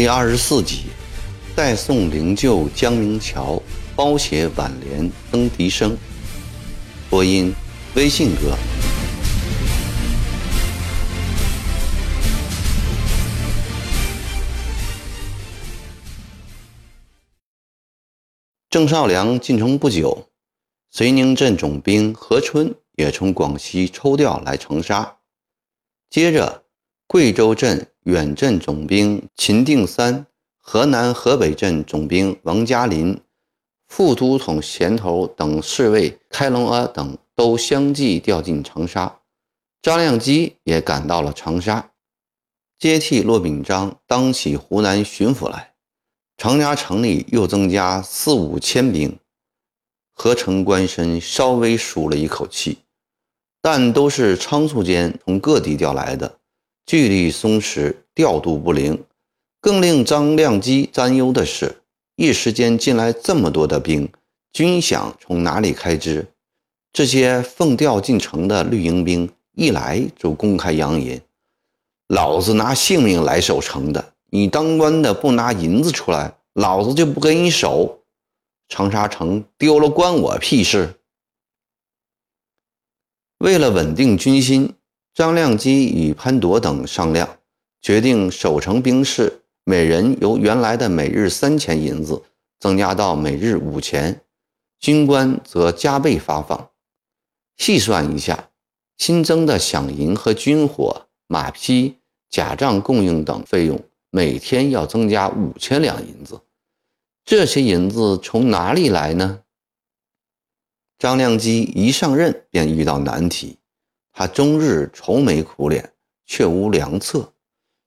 第二十四集，代送灵柩江明桥，包写挽联登笛声。播音：微信哥。郑少良进城不久，绥宁镇总兵何春也从广西抽调来长沙。接着，贵州镇。远镇总兵秦定三、河南河北镇总兵王嘉林、副都统衔头等侍卫开隆阿等都相继调进长沙。张亮基也赶到了长沙，接替骆秉章当起湖南巡抚来。长沙城里又增加四五千兵。何成官绅稍微舒了一口气，但都是仓促间从各地调来的。纪律松弛，调度不灵，更令张亮基担忧的是，一时间进来这么多的兵，军饷从哪里开支？这些奉调进城的绿营兵一来就公开扬言：“老子拿性命来守城的，你当官的不拿银子出来，老子就不给你守。长沙城丢了，关我屁事！”为了稳定军心。张亮基与潘铎等商量，决定守城兵士每人由原来的每日三钱银子增加到每日五钱，军官则加倍发放。细算一下，新增的饷银和军火、马匹、假账供应等费用，每天要增加五千两银子。这些银子从哪里来呢？张亮基一上任便遇到难题。他终日愁眉苦脸，却无良策，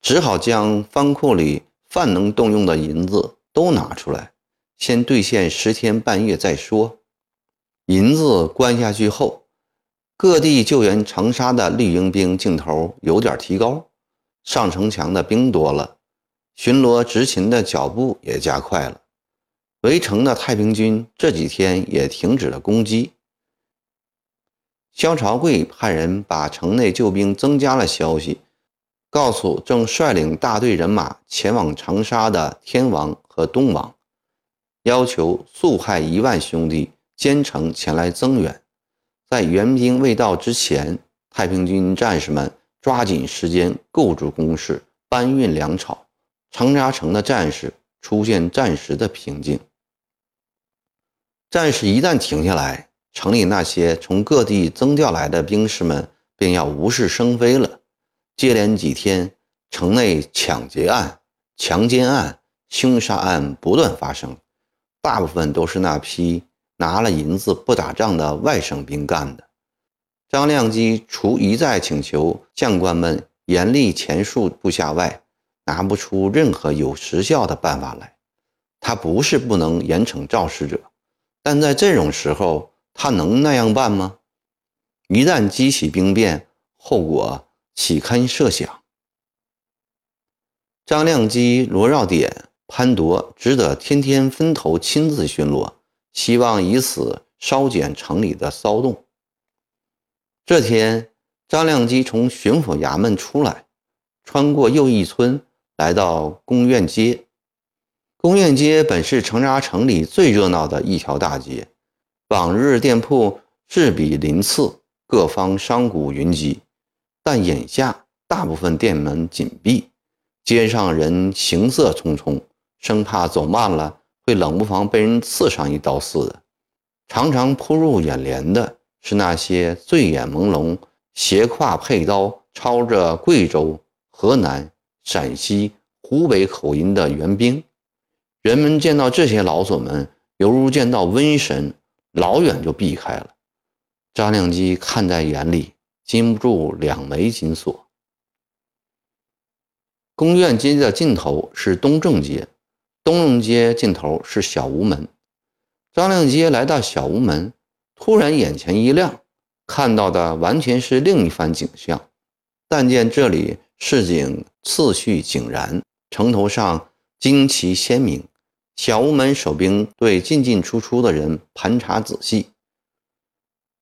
只好将藩库里凡能动用的银子都拿出来，先兑现十天半月再说。银子关下去后，各地救援长沙的绿营兵劲头有点提高，上城墙的兵多了，巡逻执勤的脚步也加快了。围城的太平军这几天也停止了攻击。萧朝贵派人把城内救兵增加了消息，告诉正率领大队人马前往长沙的天王和东王，要求速派一万兄弟兼程前来增援。在援兵未到之前，太平军战士们抓紧时间构筑工事，搬运粮草。长沙城的战士出现暂时的平静。战事一旦停下来。城里那些从各地增调来的兵士们便要无事生非了。接连几天，城内抢劫案、强奸案、凶杀案不断发生，大部分都是那批拿了银子不打仗的外省兵干的。张亮基除一再请求将官们严厉前述部下外，拿不出任何有实效的办法来。他不是不能严惩肇事者，但在这种时候。他能那样办吗？一旦激起兵变，后果岂堪设想？张亮基、罗绕典、潘铎只得天天分头亲自巡逻，希望以此稍减城里的骚动。这天，张亮基从巡抚衙门出来，穿过又一村，来到宫苑街。宫苑街本是长沙城里最热闹的一条大街。往日店铺势比鳞次，各方商贾云集，但眼下大部分店门紧闭，街上人行色匆匆，生怕走慢了会冷不防被人刺上一刀似的。常常扑入眼帘的是那些醉眼朦胧、斜挎佩刀、操着贵州、河南、陕西、湖北口音的援兵。人们见到这些老总们，犹如见到瘟神。老远就避开了，张亮基看在眼里，禁不住两眉紧锁。宫苑街的尽头是东正街，东正街尽头是小吴门。张亮基来到小吴门，突然眼前一亮，看到的完全是另一番景象。但见这里市井次序井然，城头上旌旗鲜明。小屋门守兵对进进出出的人盘查仔细。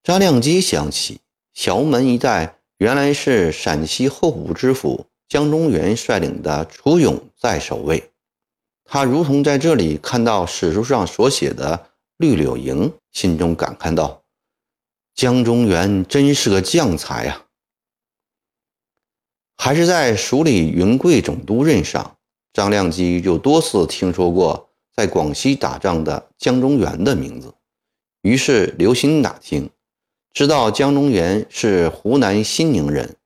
张亮基想起小屋门一带原来是陕西后补知府江中元率领的楚勇在守卫，他如同在这里看到史书上所写的绿柳营，心中感叹道：“江中源真是个将才啊！”还是在署理云贵总督任上，张亮基就多次听说过在广西打仗的江中源的名字，于是留心打听。知道江中源是湖南新宁人，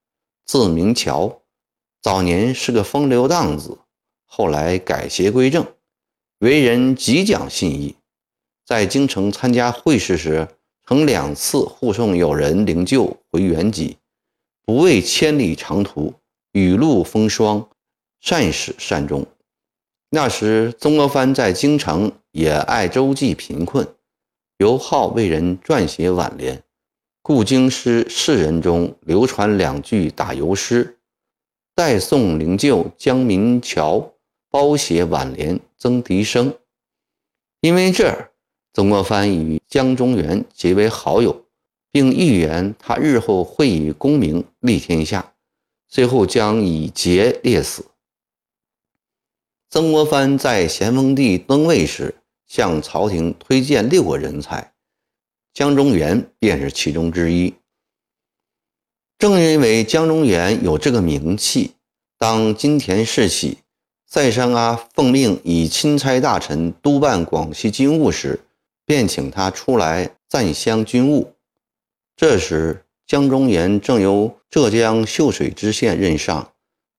字明桥，早年是个风流荡子，后来改邪归正，为人极讲信义。在京城参加会试时，曾两次护送友人灵柩回原籍，不畏千里长途，雨露风霜，善始善终。那时曾国藩在京城也爱周济贫困，尤好为人撰写挽联。故京师世人中流传两句打油诗：“代送灵柩江民桥，包写挽联曾笛声。”因为这儿，曾国藩与江中源结为好友，并预言他日后会以功名立天下，最后将以节烈死。曾国藩在咸丰帝登位时，向朝廷推荐六个人才。江中源便是其中之一。正因为江中源有这个名气，当金田世起，塞尚阿奉命以钦差大臣督办广西军务时，便请他出来赞襄军务。这时，江中源正由浙江秀水知县任上，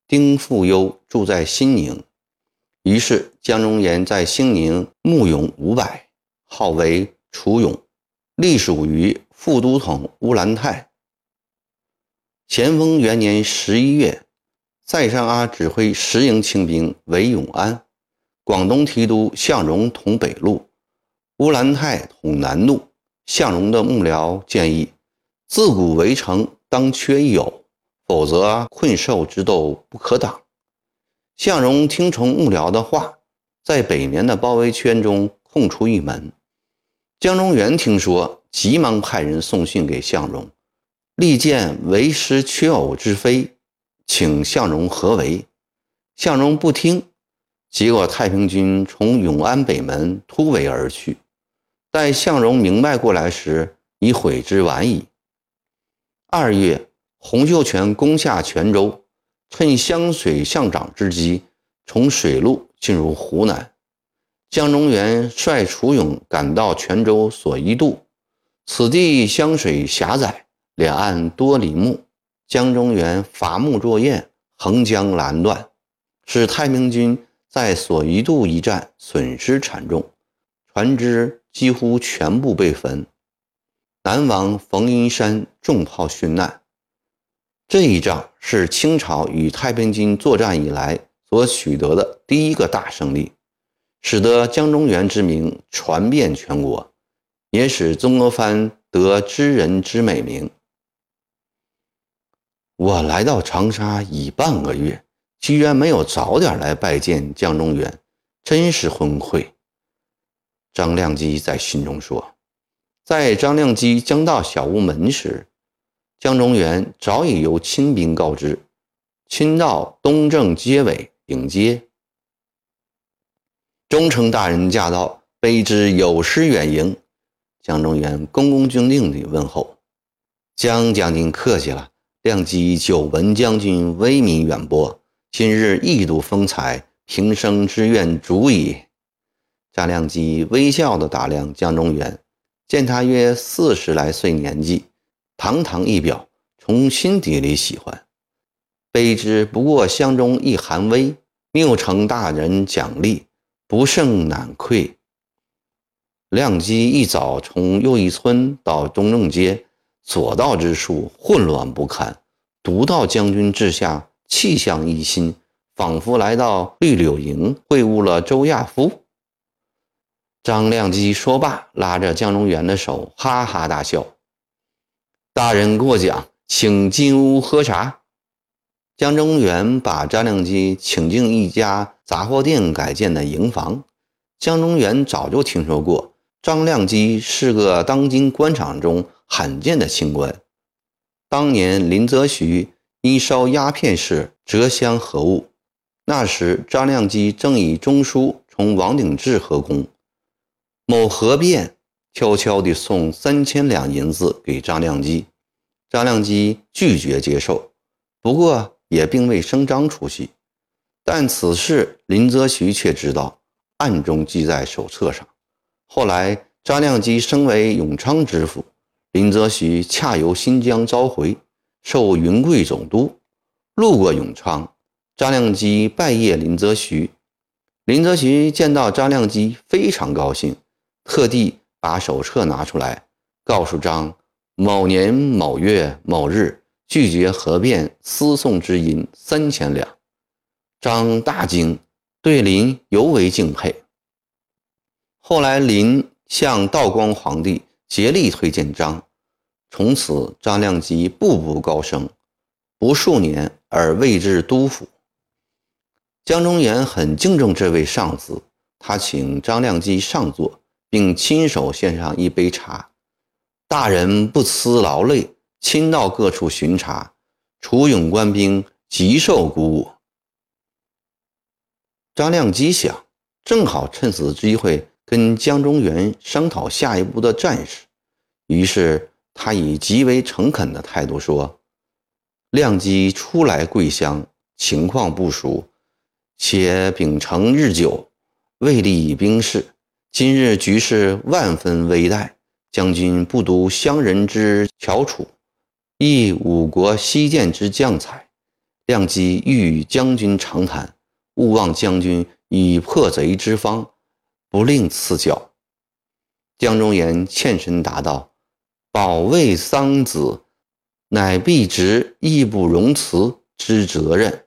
丁富优住在新宁，于是江中源在兴宁募勇五百，号为楚勇。隶属于副都统乌兰泰。咸丰元年十一月，塞尚阿指挥十营清兵围永安，广东提督向荣统北路，乌兰泰统南路。向荣的幕僚建议：自古围城当缺一友，否则困兽之斗不可挡。向荣听从幕僚的话，在北面的包围圈中空出一门。江中源听说，急忙派人送信给向荣，力荐为师缺偶之非，请向荣合围。向荣不听，结果太平军从永安北门突围而去。待向荣明白过来时，已悔之晚矣。二月，洪秀全攻下泉州，趁湘水上涨之机，从水路进入湖南。江中源率楚勇赶到泉州所一渡，此地湘水狭窄，两岸多林木。江中源伐木作堰，横江拦断，使太平军在所一渡一战损失惨重，船只几乎全部被焚。南王冯云山中炮殉难。这一仗是清朝与太平军作战以来所取得的第一个大胜利。使得江中源之名传遍全国，也使曾国藩得知人之美名。我来到长沙已半个月，居然没有早点来拜见江中源，真是昏聩。张亮基在信中说。在张亮基将到小屋门时，江中源早已由亲兵告知，亲到东正街尾迎接。忠诚大人驾到，卑职有失远迎。江中源恭恭敬敬地问候：“江将军客气了，亮基久闻将军威名远播，今日一睹风采，平生之愿足矣。”张亮基微笑地打量江中源，见他约四十来岁年纪，堂堂一表，从心底里喜欢。卑职不过乡中一寒微，谬承大人奖励。不胜难愧。亮基一早从又一村到中正街，所到之处混乱不堪。独到将军治下，气象一新，仿佛来到绿柳营会晤了周亚夫。张亮基说罢，拉着江中源的手，哈哈大笑。大人过奖，请进屋喝茶。江中源把张亮基请进一家。杂货店改建的营房，江中源早就听说过。张亮基是个当今官场中罕见的清官。当年林则徐因烧鸦片事折香何物，那时张亮基正以中书从王鼎志合工。某何变悄悄地送三千两银子给张亮基，张亮基拒绝接受，不过也并未声张出席。但此事林则徐却知道，暗中记在手册上。后来张亮基升为永昌知府，林则徐恰由新疆召回，授云贵总督。路过永昌，张亮基拜谒林则徐。林则徐见到张亮基，非常高兴。特地把手册拿出来，告诉张某年某月某日拒绝河变私送之银三千两。张大惊，对林尤为敬佩。后来林向道光皇帝竭力推荐张，从此张亮基步步高升，不数年而位至都府。江忠源很敬重这位上司，他请张亮基上座。并亲手献上一杯茶，大人不辞劳累，亲到各处巡查，楚勇官兵极受鼓舞。张亮基想，正好趁此机会跟江中源商讨下一步的战事，于是他以极为诚恳的态度说：“亮基初来贵乡，情况不熟，且秉承日久，未立以兵事。”今日局势万分危殆，将军不独乡人之翘楚，亦五国西涧之将才。亮机欲与将军长谈，勿忘将军以破贼之方，不令赐教。江忠言欠身答道：“保卫桑梓，乃必执义不容辞之责任。”